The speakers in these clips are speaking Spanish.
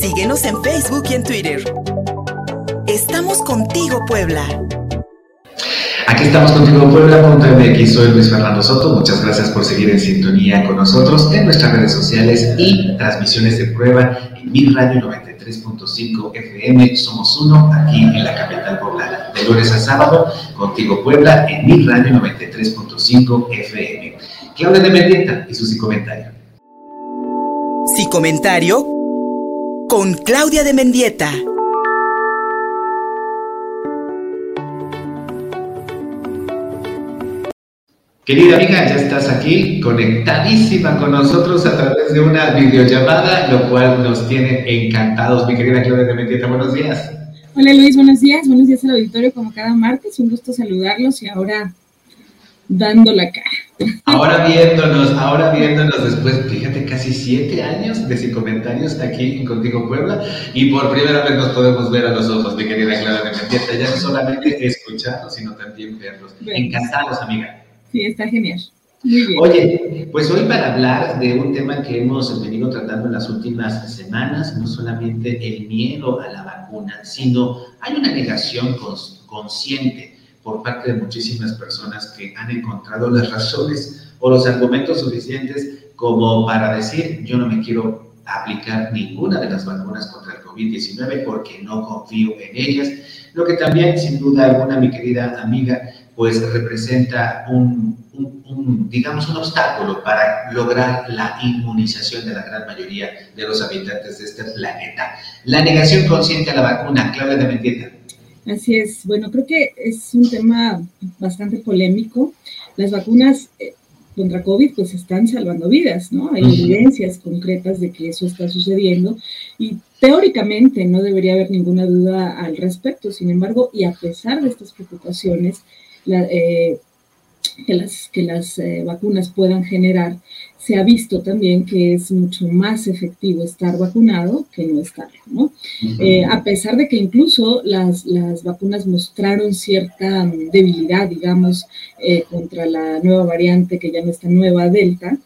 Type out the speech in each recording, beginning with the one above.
Síguenos en Facebook y en Twitter. Estamos contigo, Puebla. Aquí estamos contigo, Puebla.mx. Soy Luis Fernando Soto. Muchas gracias por seguir en sintonía con nosotros en nuestras redes sociales y transmisiones de prueba en Mi Radio 93.5 FM. Somos uno aquí en la capital poblana. De lunes a sábado, contigo, Puebla, en Mi Radio 93.5 FM. Claudia de Mendieta y su sí comentario. Con Claudia de Mendieta. Querida amiga, ya estás aquí conectadísima con nosotros a través de una videollamada, lo cual nos tiene encantados. Mi querida Claudia de Mendieta, buenos días. Hola Luis, buenos días. Buenos días al auditorio como cada martes. Un gusto saludarlos y ahora dando la cara. Ahora viéndonos, ahora viéndonos después, fíjate, casi siete años de sin comentarios aquí en Contigo Puebla y por primera vez nos podemos ver a los ojos, mi querida Clara de Mendieta, ya no solamente escucharlos, sino también verlos. Encantados, amiga. Sí, está genial. Oye, pues hoy para hablar de un tema que hemos venido tratando en las últimas semanas, no solamente el miedo a la vacuna, sino hay una negación consciente por parte de muchísimas personas que han encontrado las razones o los argumentos suficientes como para decir yo no me quiero aplicar ninguna de las vacunas contra el COVID-19 porque no confío en ellas, lo que también sin duda alguna mi querida amiga pues representa un, digamos, un obstáculo para lograr la inmunización de la gran mayoría de los habitantes de este planeta. La negación consciente a la vacuna, Claudia de Mendieta. Así es. Bueno, creo que es un tema bastante polémico. Las vacunas eh, contra COVID pues están salvando vidas, ¿no? Hay evidencias concretas de que eso está sucediendo y teóricamente no debería haber ninguna duda al respecto. Sin embargo, y a pesar de estas preocupaciones, eh, que las, que las eh, vacunas puedan generar, se ha visto también que es mucho más efectivo estar vacunado que no estar, ¿no? Eh, a pesar de que incluso las, las vacunas mostraron cierta debilidad, digamos, contra la nueva variante que ya no está nueva, Delta,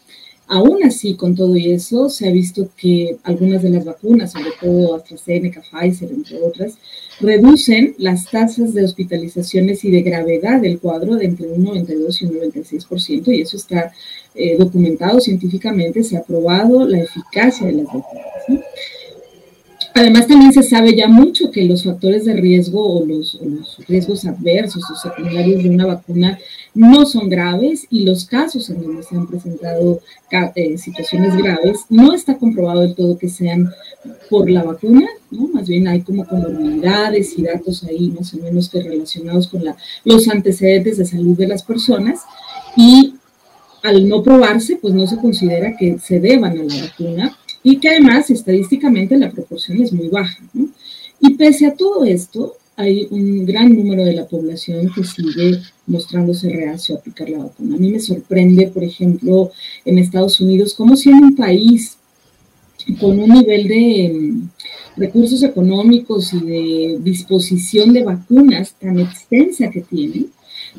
Aún así, con todo eso, se ha visto que algunas de las vacunas, sobre todo AstraZeneca, Pfizer, entre otras, reducen las tasas de hospitalizaciones y de gravedad del cuadro de entre un 92 y un 96%, y eso está eh, documentado científicamente, se ha probado la eficacia de las vacunas. Además, también se sabe ya mucho que los factores de riesgo o los, riesgos adversos o secundarios de una vacuna no son graves y los casos en donde se han presentado eh, situaciones graves no está comprobado del todo que sean por la vacuna, ¿no? Más bien hay como comorbilidades y datos ahí más o menos que relacionados con los antecedentes de salud de las personas y al no probarse, pues no se considera que se deban a la vacuna y que además estadísticamente la proporción es muy baja. Y pese a todo esto, hay un gran número de la población que sigue mostrándose reacio a aplicar la vacuna. A mí me sorprende, por ejemplo, en Estados Unidos, cómo si en un país con un nivel de mm, recursos económicos y de disposición de vacunas tan extensa que tienen,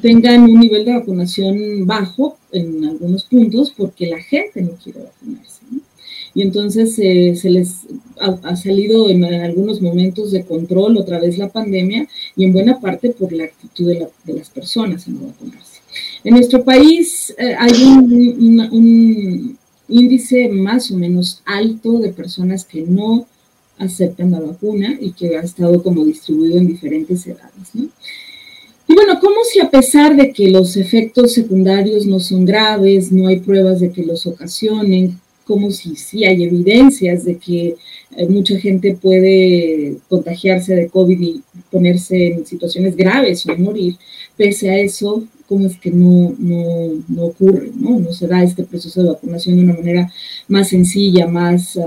tengan un nivel de vacunación bajo en algunos puntos porque la gente no quiere vacunarse. Y entonces eh, se les ha, salido en, algunos momentos de control otra vez la pandemia y en buena parte por la actitud de, las personas en no vacunarse. En nuestro país eh, hay un, índice más o menos alto de personas que no aceptan la vacuna y que ha estado como distribuido en diferentes edades. Y bueno, como si a pesar de que los efectos secundarios no son graves, no hay pruebas de que los ocasionen, como si sí hay evidencias de que eh, mucha gente puede contagiarse de COVID y ponerse en situaciones graves o morir. Pese a eso, ¿cómo es que no, no, ocurre? ¿no? no se da este proceso de vacunación de una manera más sencilla, más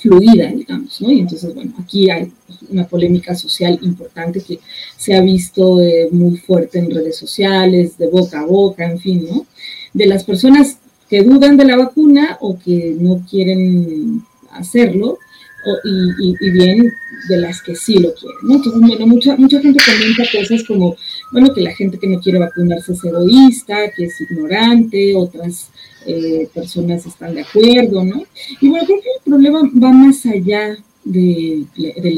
fluida, digamos, ¿no? Y entonces, bueno, aquí hay una polémica social importante que se ha visto eh, muy fuerte en redes sociales, de boca a boca, en fin, ¿no? De las personas que dudan de la vacuna o que no quieren hacerlo, y, bien de las que sí lo quieren. Entonces, bueno, mucha, mucha gente comenta cosas como bueno, que la gente que no quiere vacunarse es egoísta, que es ignorante, otras eh, personas están de acuerdo, ¿no? Y bueno, creo que el problema va más allá del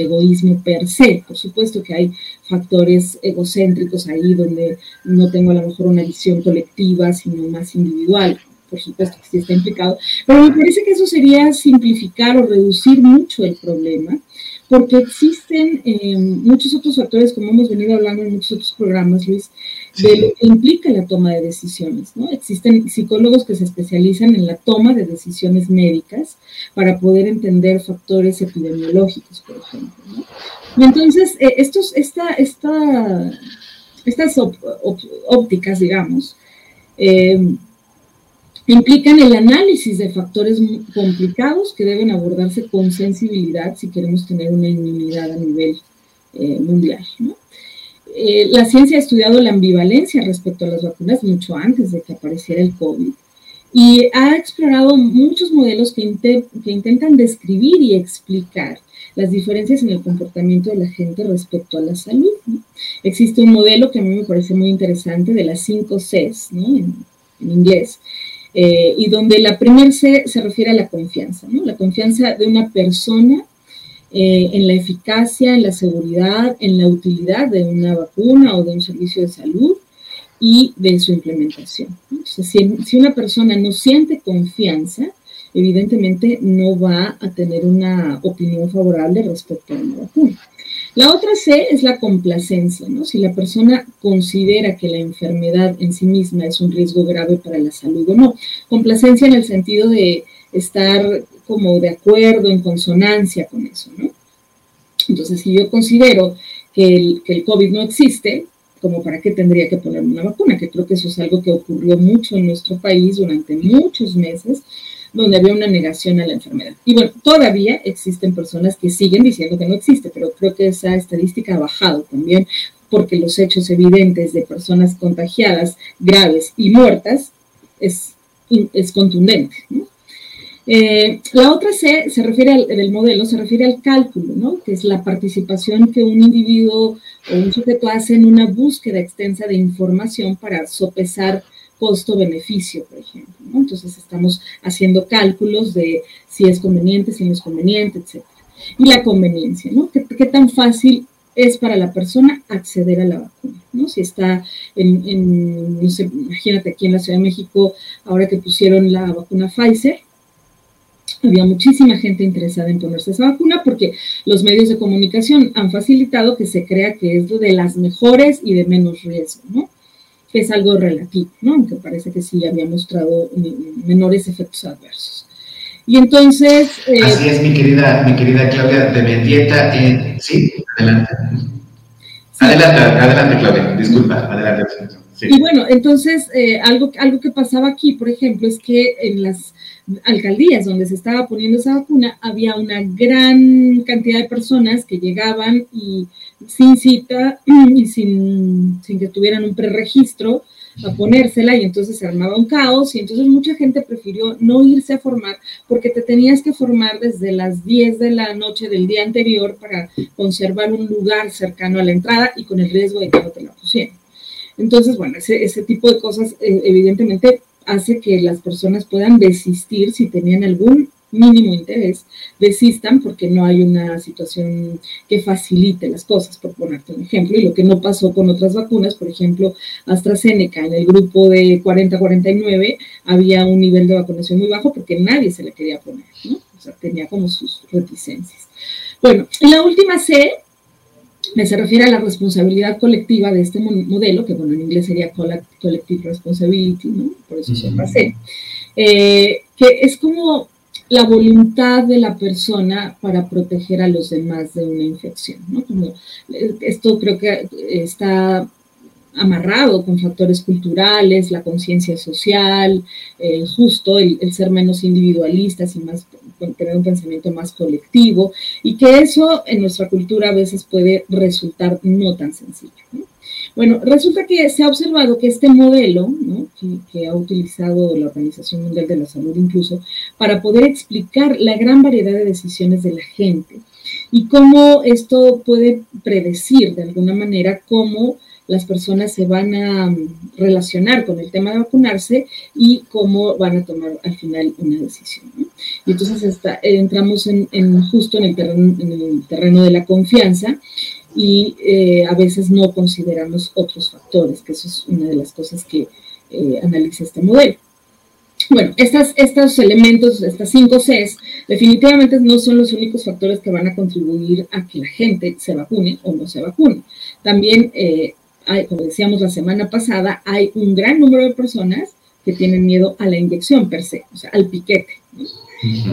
egoísmo per se. Por supuesto que hay factores egocéntricos ahí donde no tengo a lo mejor una visión colectiva, sino más individual. Por supuesto que sí está implicado. Pero me parece que eso sería simplificar o reducir mucho el problema porque existen eh, muchos otros factores, como hemos venido hablando en muchos otros programas, Luis, de lo que implica la toma de decisiones, ¿no? Existen psicólogos que se especializan en la toma de decisiones médicas para poder entender factores epidemiológicos, por ejemplo, ¿no? Y entonces, eh, estos, esta, esta, estas ópticas, digamos, eh, implican el análisis de factores complicados que deben abordarse con sensibilidad si queremos tener una inmunidad a nivel eh, mundial. Eh, la ciencia ha estudiado la ambivalencia respecto a las vacunas mucho antes de que apareciera el COVID y ha explorado muchos modelos que, intentan describir y explicar las diferencias en el comportamiento de la gente respecto a la salud. Existe un modelo que a mí me parece muy interesante de las 5 Cs, ¿no? en inglés, eh, y donde la primera C se refiere a la confianza, ¿no? La confianza de una persona eh, en la eficacia, en la seguridad, en la utilidad de una vacuna o de un servicio de salud y de su implementación. si, si, una persona no siente confianza, evidentemente no va a tener una opinión favorable respecto a una vacuna. La otra C es la complacencia, ¿no? Si la persona considera que la enfermedad en sí misma es un riesgo grave para la salud o no. Complacencia en el sentido de estar como de acuerdo, en consonancia con eso, ¿no? Entonces, si yo considero que el, que el COVID no existe, como para qué tendría que ponerme una vacuna, que creo que eso es algo que ocurrió mucho en nuestro país durante muchos meses, donde había una negación a la enfermedad. Y bueno, todavía existen personas que siguen diciendo que no existe, pero creo que esa estadística ha bajado también porque los hechos evidentes de personas contagiadas, graves y muertas es, es contundente. Eh, la otra C se refiere al del modelo, se refiere al cálculo, ¿no? que es la participación que un individuo o un sujeto hace en una búsqueda extensa de información para sopesar costo-beneficio, por ejemplo. Entonces estamos haciendo cálculos de si es conveniente, si no es conveniente, etc. Y la conveniencia, ¿no? ¿Qué, tan fácil es para la persona acceder a la vacuna, ¿no? Si está en, no sé, imagínate aquí en la Ciudad de México, ahora que pusieron la vacuna Pfizer, había muchísima gente interesada en ponerse esa vacuna porque los medios de comunicación han facilitado que se crea que es de las mejores y de menos riesgo, ¿no? Que es algo relativo, ¿no? Aunque parece que sí había mostrado menores efectos adversos. Y entonces... Eh, Así es, mi querida, mi querida Claudia de Mendieta. Eh, sí, adelante. Adelante, adelante, Claudia. Disculpa, adelante. Y bueno, entonces, eh, algo, algo que pasaba aquí, por ejemplo, es que en las alcaldías donde se estaba poniendo esa vacuna, había una gran cantidad de personas que llegaban y sin cita y sin, sin que tuvieran un preregistro a ponérsela y entonces se armaba un caos y entonces mucha gente prefirió no irse a formar porque te tenías que formar desde las 10 de la noche del día anterior para conservar un lugar cercano a la entrada y con el riesgo de que no te la pusieran. Entonces, bueno, ese, ese tipo de cosas eh, evidentemente hace que las personas puedan desistir si tenían algún mínimo interés, desistan porque no hay una situación que facilite las cosas, por ponerte un ejemplo, y lo que no pasó con otras vacunas, por ejemplo, AstraZeneca, en el grupo de 40-49 había un nivel de vacunación muy bajo porque nadie se le quería poner, ¿no? O sea, tenía como sus reticencias. Bueno, y la última C se refiere a la responsabilidad colectiva de este modelo, que bueno, en inglés sería Collective Responsibility, ¿no? Por eso se llama C, eh, que es como la voluntad de la persona para proteger a los demás de una infección, ¿no? Como eh, esto creo que está amarrado con factores culturales, la conciencia social, eh, justo el, ser menos individualistas y más tener un pensamiento más colectivo, y que eso en nuestra cultura a veces puede resultar no tan sencillo. Bueno, resulta que se ha observado que este modelo, que, ha utilizado la Organización Mundial de la Salud incluso, para poder explicar la gran variedad de decisiones de la gente y cómo esto puede predecir de alguna manera cómo las personas se van a mm, relacionar con el tema de vacunarse y cómo van a tomar al final una decisión. Y entonces entramos en, justo en el, terreno, en el terreno de la confianza y eh, a veces no consideramos otros factores, que eso es una de las cosas que eh, analiza este modelo. Bueno, estas, estos elementos, estas cinco Cs, definitivamente no son los únicos factores que van a contribuir a que la gente se vacune o no se vacune. También, eh, hay, como decíamos la semana pasada, hay un gran número de personas que tienen miedo a la inyección per se, o sea, al piquete.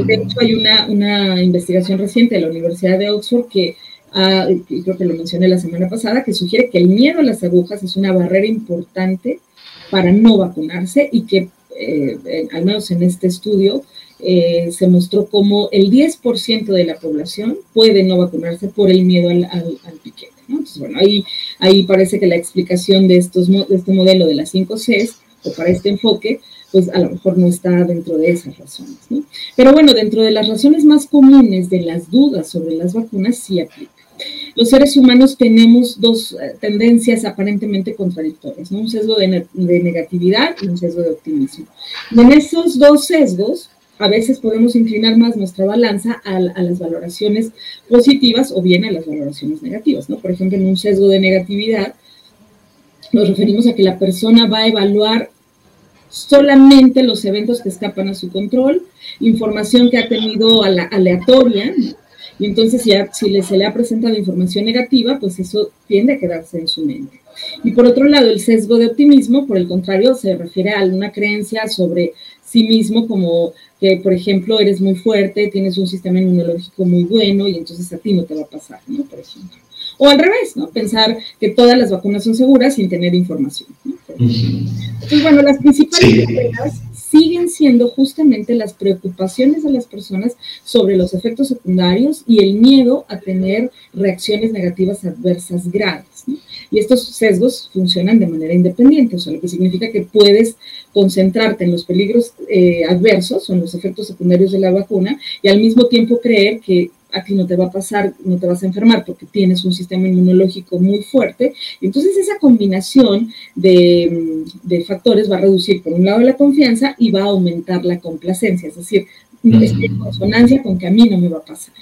De hecho, hay una, una investigación reciente de la Universidad de Oxford que y creo que lo mencioné la semana pasada, que sugiere que el miedo a las agujas es una barrera importante para no vacunarse y que, eh, al menos en este estudio, eh, se mostró como el 10% de la población puede no vacunarse por el miedo al, piquete. Entonces, bueno, ahí, ahí parece que la explicación de, estos, de este modelo de las 5 Cs, o para este enfoque, pues a lo mejor no está dentro de esas razones. ¿no? Pero bueno, dentro de las razones más comunes de las dudas sobre las vacunas sí aplica los seres humanos tenemos dos eh, tendencias aparentemente contradictorias, un sesgo de, negatividad y un sesgo de optimismo. Y en esos dos sesgos, a veces podemos inclinar más nuestra balanza a, las valoraciones positivas o bien a las valoraciones negativas. ¿no? Por ejemplo, en un sesgo de negatividad, nos referimos a que la persona va a evaluar solamente los eventos que escapan a su control, información que ha tenido aleatoria, y entonces ya si se le ha presentado información negativa, pues eso tiende a quedarse en su mente. Y por otro lado, el sesgo de optimismo, por el contrario, se refiere a una creencia sobre sí mismo como que, por ejemplo, eres muy fuerte, tienes un sistema inmunológico muy bueno y entonces a ti no te va a pasar, ¿no? Por ejemplo. O al revés, ¿no? Pensar que todas las vacunas son seguras sin tener información. ¿no? Entonces, bueno, las principales siguen siendo justamente las preocupaciones de las personas sobre los efectos secundarios y el miedo a tener reacciones negativas adversas graves. Y estos sesgos funcionan de manera independiente, o sea, lo que significa que puedes concentrarte en los peligros eh, adversos o en los efectos secundarios de la vacuna y al mismo tiempo creer que a ti no te va a pasar, no te vas a enfermar porque tienes un sistema inmunológico muy fuerte. Entonces esa combinación de, factores va a reducir por un lado la confianza y va a aumentar la complacencia, es decir, estoy en consonancia con que a mí no me va a pasar.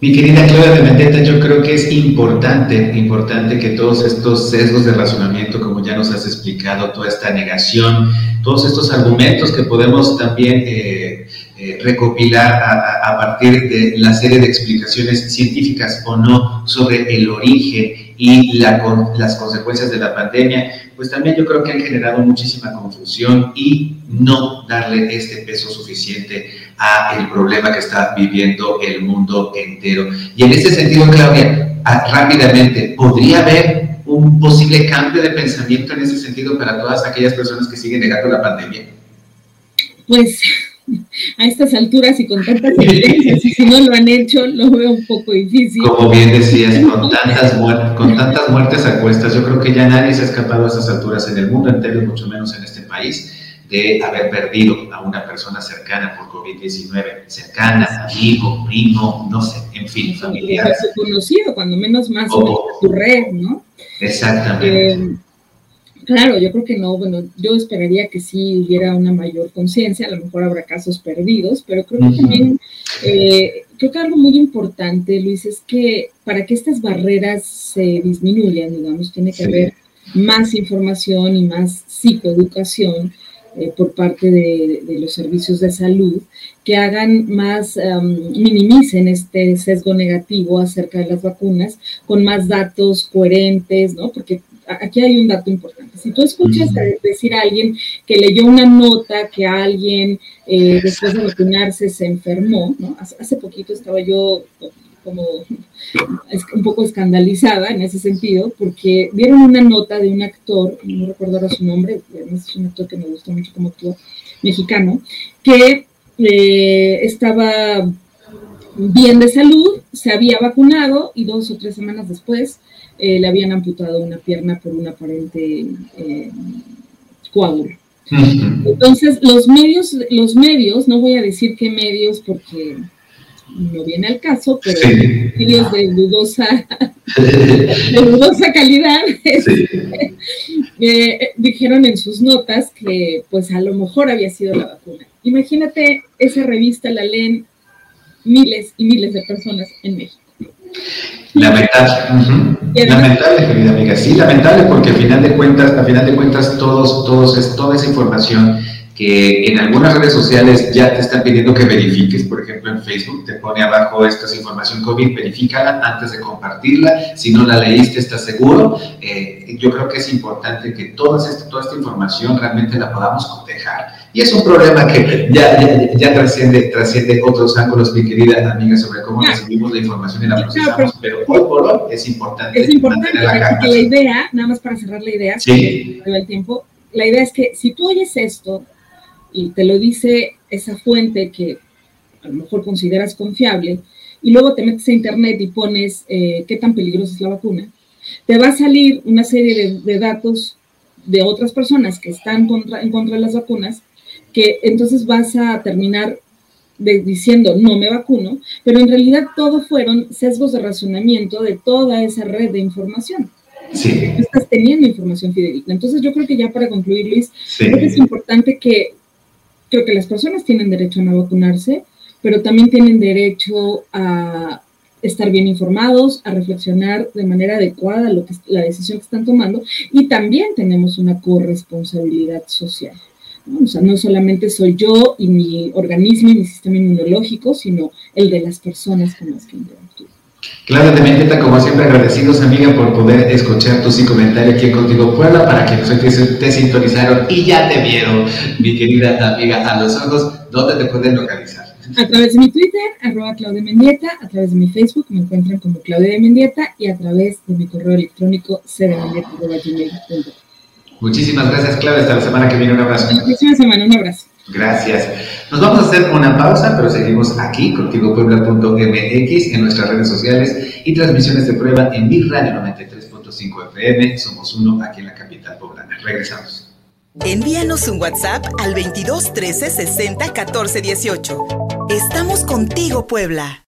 Mi querida Claudia de Mendetta, yo creo que es importante, importante que todos estos sesgos de razonamiento, como ya nos has explicado, toda esta negación, todos estos argumentos que podemos también eh, eh, recopilar a, partir de la serie de explicaciones científicas o no sobre el origen y la, las consecuencias de la pandemia, pues también yo creo que han generado muchísima confusión y no darle este peso suficiente a el problema que está viviendo el mundo entero. Y en ese sentido, Claudia, rápidamente, ¿podría haber un posible cambio de pensamiento en ese sentido para todas aquellas personas que siguen negando la pandemia? Pues a estas alturas y con tantas evidencias, y si no lo han hecho, lo veo un poco difícil. Como bien decías, con tantas, con tantas muertes a cuestas, yo creo que ya nadie se ha escapado a esas alturas en el mundo entero, mucho menos en este país, de haber perdido a una persona cercana por COVID-19, cercana, amigo, primo, no sé, en fin, familiar. Conocido, cuando menos más o, tu red, ¿no? Exactamente. Eh, Claro, yo creo que no, bueno, yo esperaría que sí hubiera una mayor conciencia, a lo mejor habrá casos perdidos, pero creo que también, eh, creo que algo muy importante, Luis, es que para que estas barreras se disminuyan, digamos, tiene que haber más información y más psicoeducación eh, por parte de, los servicios de salud que hagan más, minimicen este sesgo negativo acerca de las vacunas con más datos coherentes, ¿no? Porque aquí hay un dato importante. Si tú escuchas decir a alguien que leyó una nota que alguien eh, después de vacunarse se enfermó, ¿no? Hace, poquito estaba yo como un poco escandalizada en ese sentido, porque vieron una nota de un actor, no recuerdo ahora su nombre, es un actor que me gustó mucho como actor mexicano, que eh, estaba bien de salud, se había vacunado y dos o tres semanas después eh, le habían amputado una pierna por un aparente eh, coágulo. Entonces, los medios, los medios, no voy a decir qué medios porque no viene al caso, pero medios de dudosa, de dudosa calidad eh, dijeron en sus notas que pues a lo mejor había sido la vacuna. Imagínate, esa revista la leen miles y miles de personas en México. Lamentable. Lamentable, querida amiga. Sí, lamentable porque al final de cuentas, al final de cuentas, todos, todos, es, toda esa información que en algunas redes sociales ya te están pidiendo que verifiques, por ejemplo en Facebook te pone abajo esta es información COVID, verifícala antes de compartirla, si no la leíste estás seguro. Eh, yo creo que es importante que toda esta, toda esta información realmente la podamos cotejar. Y es un problema que ya, ya, ya trasciende, trasciende otros ángulos, mi querida amiga, sobre cómo recibimos la información y la procesamos, pero, hoy por hoy es importante. Es importante la, la idea, nada más para cerrar la idea, sí. el tiempo, la idea es que si tú oyes esto, y te lo dice esa fuente que a lo mejor consideras confiable, y luego te metes a internet y pones eh, qué tan peligrosa es la vacuna, te va a salir una serie de, datos de otras personas que están en contra de las vacunas, que entonces vas a terminar diciendo no me vacuno, pero en realidad todo fueron sesgos de razonamiento de toda esa red de información. Sí. estás teniendo información fidedigna. Entonces yo creo que ya para concluir, Luis, creo que es importante que creo que las personas tienen derecho a no vacunarse, pero también tienen derecho a estar bien informados, a reflexionar de manera adecuada lo que, la decisión que están tomando y también tenemos una corresponsabilidad social. O sea, no solamente soy yo y mi organismo y mi sistema inmunológico, sino el de las personas con las que interactúo. Claro, de Mendieta, como siempre, agradecidos, amiga, por poder escuchar tu sí comentario aquí en Contigo Puebla, para quienes hoy te, sintonizaron y ya te vieron, mi querida amiga, a los ojos, ¿dónde te pueden localizar? A través de mi Twitter, arroba Claudia Mendieta, a través de mi Facebook, me encuentran como Claudia de Mendieta, y a través de mi correo electrónico, cdemendieta.com. Muchísimas gracias, Claudia. Hasta la semana que viene. Un abrazo. Hasta la próxima semana. Un abrazo. Gracias. Nos vamos a hacer una pausa, pero seguimos aquí, contigopuebla.mx, en nuestras redes sociales y transmisiones de prueba en mi radio 93.5 FM. Somos uno aquí en la capital poblana. Regresamos. Envíanos un WhatsApp al 22 13 60 14 18. Estamos contigo, Puebla.